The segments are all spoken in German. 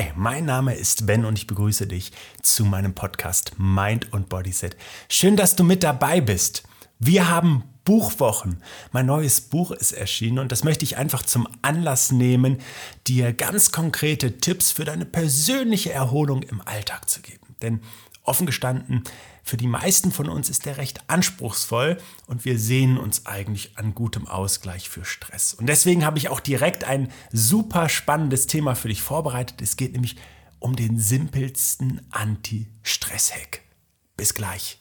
Hi, mein Name ist Ben und ich begrüße dich zu meinem Podcast Mind und Bodyset. Schön, dass du mit dabei bist. Wir haben Buchwochen. Mein neues Buch ist erschienen und das möchte ich einfach zum Anlass nehmen, dir ganz konkrete Tipps für deine persönliche Erholung im Alltag zu geben. Denn offen gestanden, für die meisten von uns ist der recht anspruchsvoll und wir sehen uns eigentlich an gutem Ausgleich für Stress. Und deswegen habe ich auch direkt ein super spannendes Thema für dich vorbereitet. Es geht nämlich um den simpelsten Anti-Stress-Hack. Bis gleich.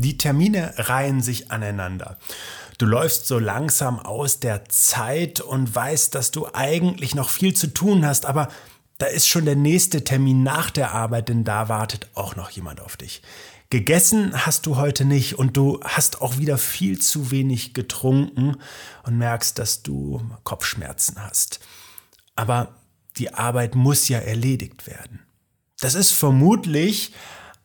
Die Termine reihen sich aneinander. Du läufst so langsam aus der Zeit und weißt, dass du eigentlich noch viel zu tun hast, aber da ist schon der nächste Termin nach der Arbeit, denn da wartet auch noch jemand auf dich. Gegessen hast du heute nicht und du hast auch wieder viel zu wenig getrunken und merkst, dass du Kopfschmerzen hast. Aber die Arbeit muss ja erledigt werden. Das ist vermutlich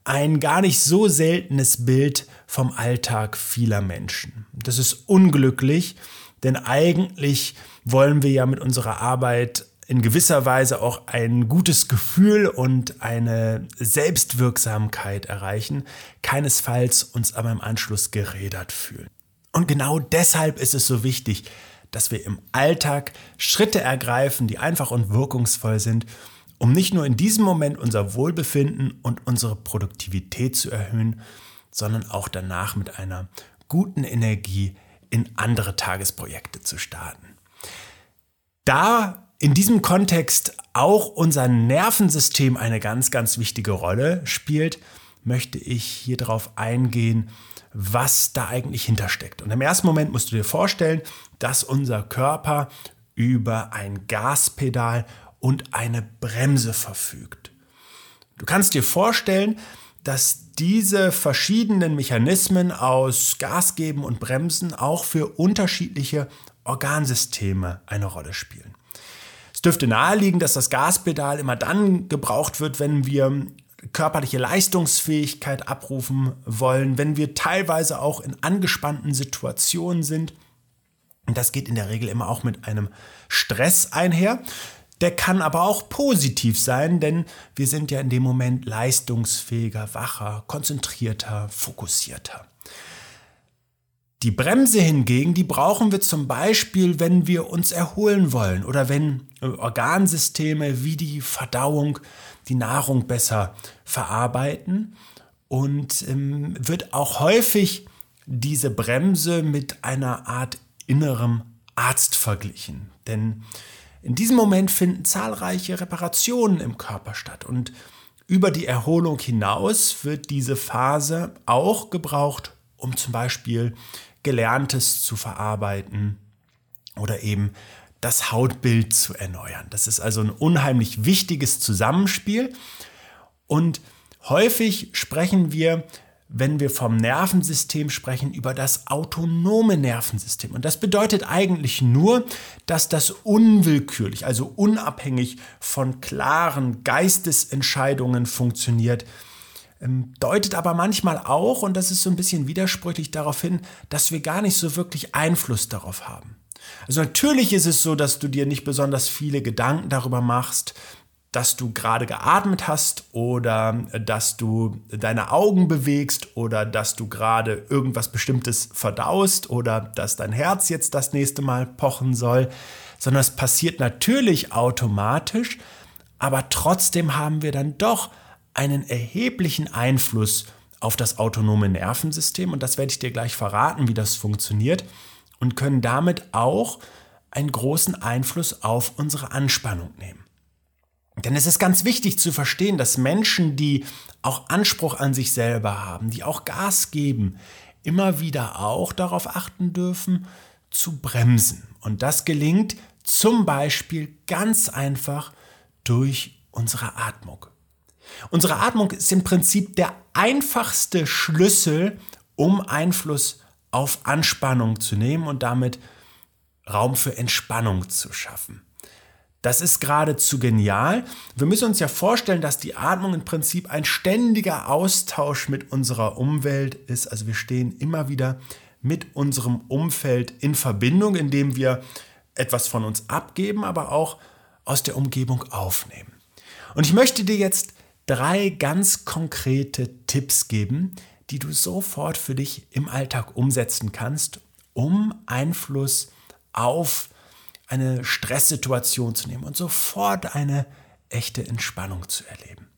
ein gar nicht so seltenes Bild vom Alltag vieler Menschen. Das ist unglücklich, denn eigentlich wollen wir ja mit unserer Arbeit in gewisser Weise auch ein gutes Gefühl und eine Selbstwirksamkeit erreichen, keinesfalls uns aber im Anschluss gerädert fühlen. Und genau deshalb ist es so wichtig, dass wir im Alltag Schritte ergreifen, die einfach und wirkungsvoll sind, um nicht nur in diesem Moment unser Wohlbefinden und unsere Produktivität zu erhöhen, sondern auch danach mit einer guten Energie in andere Tagesprojekte zu starten. Da in diesem Kontext auch unser Nervensystem eine ganz, ganz wichtige Rolle spielt, möchte ich hier darauf eingehen, was da eigentlich hintersteckt. Und im ersten Moment musst du dir vorstellen, dass unser Körper über ein Gaspedal und eine Bremse verfügt. Du kannst dir vorstellen, dass diese verschiedenen Mechanismen aus Gas geben und Bremsen auch für unterschiedliche Organsysteme eine Rolle spielen. Es dürfte naheliegen, dass das Gaspedal immer dann gebraucht wird, wenn wir körperliche Leistungsfähigkeit abrufen wollen, wenn wir teilweise auch in angespannten Situationen sind. Und das geht in der Regel immer auch mit einem Stress einher. Der kann aber auch positiv sein, denn wir sind ja in dem Moment leistungsfähiger, wacher, konzentrierter, fokussierter. Die Bremse hingegen, die brauchen wir zum Beispiel, wenn wir uns erholen wollen oder wenn äh, Organsysteme wie die Verdauung die Nahrung besser verarbeiten. Und ähm, wird auch häufig diese Bremse mit einer Art innerem Arzt verglichen. Denn in diesem Moment finden zahlreiche Reparationen im Körper statt und über die Erholung hinaus wird diese Phase auch gebraucht, um zum Beispiel Gelerntes zu verarbeiten oder eben das Hautbild zu erneuern. Das ist also ein unheimlich wichtiges Zusammenspiel und häufig sprechen wir wenn wir vom Nervensystem sprechen, über das autonome Nervensystem. Und das bedeutet eigentlich nur, dass das unwillkürlich, also unabhängig von klaren Geistesentscheidungen funktioniert. Ähm, deutet aber manchmal auch, und das ist so ein bisschen widersprüchlich darauf hin, dass wir gar nicht so wirklich Einfluss darauf haben. Also natürlich ist es so, dass du dir nicht besonders viele Gedanken darüber machst, dass du gerade geatmet hast oder dass du deine Augen bewegst oder dass du gerade irgendwas Bestimmtes verdaust oder dass dein Herz jetzt das nächste Mal pochen soll, sondern es passiert natürlich automatisch, aber trotzdem haben wir dann doch einen erheblichen Einfluss auf das autonome Nervensystem und das werde ich dir gleich verraten, wie das funktioniert und können damit auch einen großen Einfluss auf unsere Anspannung nehmen. Denn es ist ganz wichtig zu verstehen, dass Menschen, die auch Anspruch an sich selber haben, die auch Gas geben, immer wieder auch darauf achten dürfen, zu bremsen. Und das gelingt zum Beispiel ganz einfach durch unsere Atmung. Unsere Atmung ist im Prinzip der einfachste Schlüssel, um Einfluss auf Anspannung zu nehmen und damit Raum für Entspannung zu schaffen. Das ist geradezu genial. Wir müssen uns ja vorstellen, dass die Atmung im Prinzip ein ständiger Austausch mit unserer Umwelt ist. Also wir stehen immer wieder mit unserem Umfeld in Verbindung, indem wir etwas von uns abgeben, aber auch aus der Umgebung aufnehmen. Und ich möchte dir jetzt drei ganz konkrete Tipps geben, die du sofort für dich im Alltag umsetzen kannst, um Einfluss auf eine Stresssituation zu nehmen und sofort eine echte Entspannung zu erleben.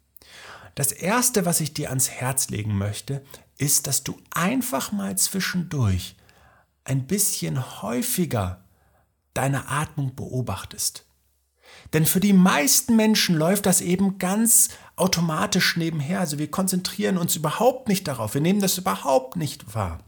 Das Erste, was ich dir ans Herz legen möchte, ist, dass du einfach mal zwischendurch ein bisschen häufiger deine Atmung beobachtest. Denn für die meisten Menschen läuft das eben ganz automatisch nebenher. Also wir konzentrieren uns überhaupt nicht darauf. Wir nehmen das überhaupt nicht wahr.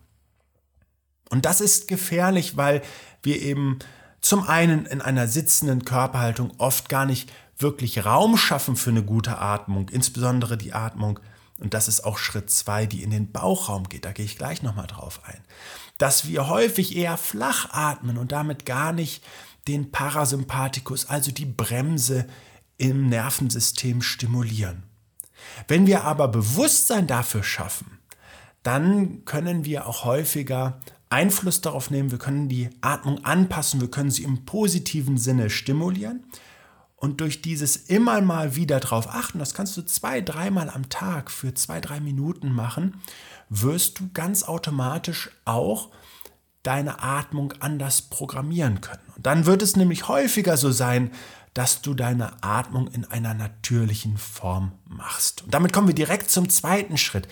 Und das ist gefährlich, weil wir eben zum einen in einer sitzenden Körperhaltung oft gar nicht wirklich Raum schaffen für eine gute Atmung, insbesondere die Atmung, und das ist auch Schritt zwei, die in den Bauchraum geht, da gehe ich gleich nochmal drauf ein, dass wir häufig eher flach atmen und damit gar nicht den Parasympathikus, also die Bremse im Nervensystem stimulieren. Wenn wir aber Bewusstsein dafür schaffen, dann können wir auch häufiger Einfluss darauf nehmen, wir können die Atmung anpassen, wir können sie im positiven Sinne stimulieren. Und durch dieses immer mal wieder darauf achten, das kannst du zwei, dreimal am Tag für zwei, drei Minuten machen, wirst du ganz automatisch auch deine Atmung anders programmieren können. Und dann wird es nämlich häufiger so sein, dass du deine Atmung in einer natürlichen Form machst. Und damit kommen wir direkt zum zweiten Schritt.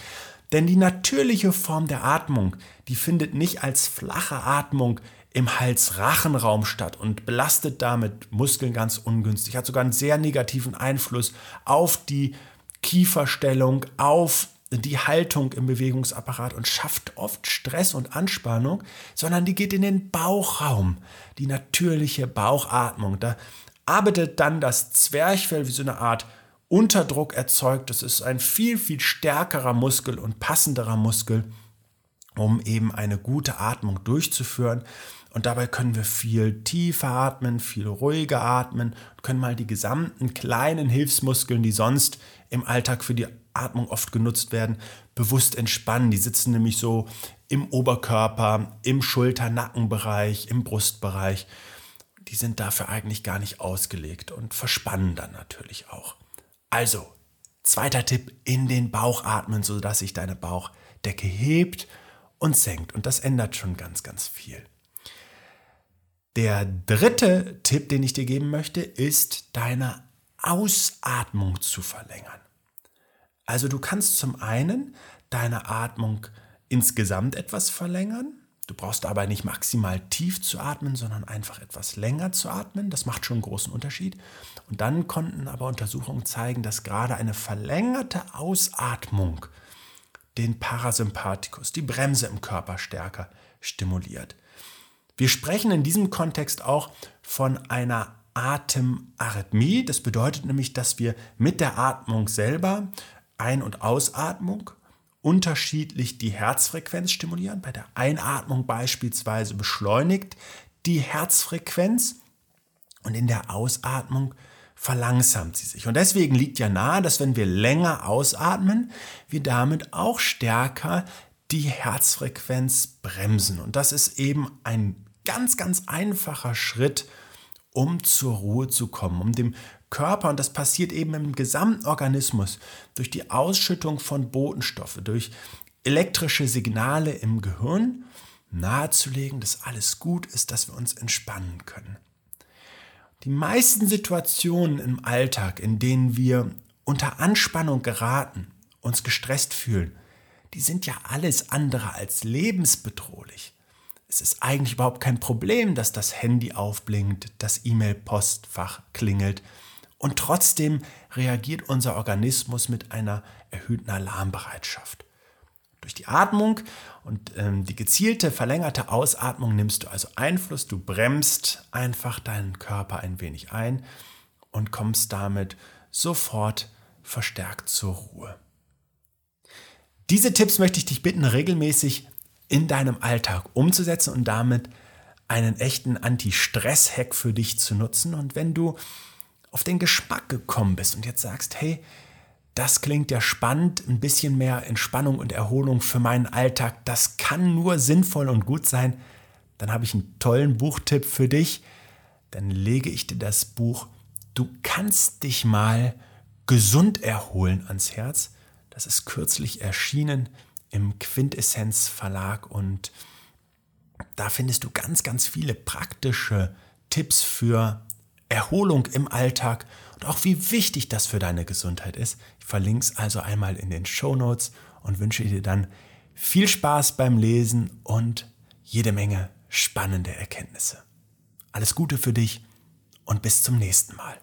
Denn die natürliche Form der Atmung, die findet nicht als flache Atmung im Hals-Rachenraum statt und belastet damit Muskeln ganz ungünstig, hat sogar einen sehr negativen Einfluss auf die Kieferstellung, auf die Haltung im Bewegungsapparat und schafft oft Stress und Anspannung, sondern die geht in den Bauchraum, die natürliche Bauchatmung. Da arbeitet dann das Zwerchfell wie so eine Art Unterdruck erzeugt. Das ist ein viel, viel stärkerer Muskel und passenderer Muskel, um eben eine gute Atmung durchzuführen. Und dabei können wir viel tiefer atmen, viel ruhiger atmen, können mal die gesamten kleinen Hilfsmuskeln, die sonst im Alltag für die Atmung oft genutzt werden, bewusst entspannen. Die sitzen nämlich so im Oberkörper, im Schulter-Nackenbereich, im Brustbereich. Die sind dafür eigentlich gar nicht ausgelegt und verspannen dann natürlich auch. Also, zweiter Tipp, in den Bauch atmen, sodass sich deine Bauchdecke hebt und senkt. Und das ändert schon ganz, ganz viel. Der dritte Tipp, den ich dir geben möchte, ist deine Ausatmung zu verlängern. Also du kannst zum einen deine Atmung insgesamt etwas verlängern, Du brauchst dabei nicht maximal tief zu atmen, sondern einfach etwas länger zu atmen. Das macht schon einen großen Unterschied. Und dann konnten aber Untersuchungen zeigen, dass gerade eine verlängerte Ausatmung den Parasympathikus, die Bremse im Körper stärker stimuliert. Wir sprechen in diesem Kontext auch von einer Atemarrhythmie. Das bedeutet nämlich, dass wir mit der Atmung selber Ein- und Ausatmung unterschiedlich die Herzfrequenz stimulieren. Bei der Einatmung beispielsweise beschleunigt die Herzfrequenz und in der Ausatmung verlangsamt sie sich. Und deswegen liegt ja nahe, dass wenn wir länger ausatmen, wir damit auch stärker die Herzfrequenz bremsen. Und das ist eben ein ganz, ganz einfacher Schritt, um zur Ruhe zu kommen, um dem Körper, und das passiert eben im gesamten Organismus, durch die Ausschüttung von Botenstoffe, durch elektrische Signale im Gehirn, nahezulegen, dass alles gut ist, dass wir uns entspannen können. Die meisten Situationen im Alltag, in denen wir unter Anspannung geraten, uns gestresst fühlen, die sind ja alles andere als lebensbedrohlich. Es ist eigentlich überhaupt kein Problem, dass das Handy aufblinkt, das E-Mail-Postfach klingelt, und trotzdem reagiert unser Organismus mit einer erhöhten Alarmbereitschaft. Durch die Atmung und ähm, die gezielte verlängerte Ausatmung nimmst du also Einfluss, du bremst einfach deinen Körper ein wenig ein und kommst damit sofort verstärkt zur Ruhe. Diese Tipps möchte ich dich bitten, regelmäßig in deinem Alltag umzusetzen und damit einen echten Anti-Stress-Hack für dich zu nutzen. Und wenn du auf den Geschmack gekommen bist und jetzt sagst, hey, das klingt ja spannend, ein bisschen mehr Entspannung und Erholung für meinen Alltag, das kann nur sinnvoll und gut sein, dann habe ich einen tollen Buchtipp für dich. Dann lege ich dir das Buch Du kannst dich mal gesund erholen ans Herz. Das ist kürzlich erschienen im Quintessenz Verlag und da findest du ganz, ganz viele praktische Tipps für Erholung im Alltag und auch wie wichtig das für deine Gesundheit ist. Ich verlinke es also einmal in den Show Notes und wünsche dir dann viel Spaß beim Lesen und jede Menge spannende Erkenntnisse. Alles Gute für dich und bis zum nächsten Mal.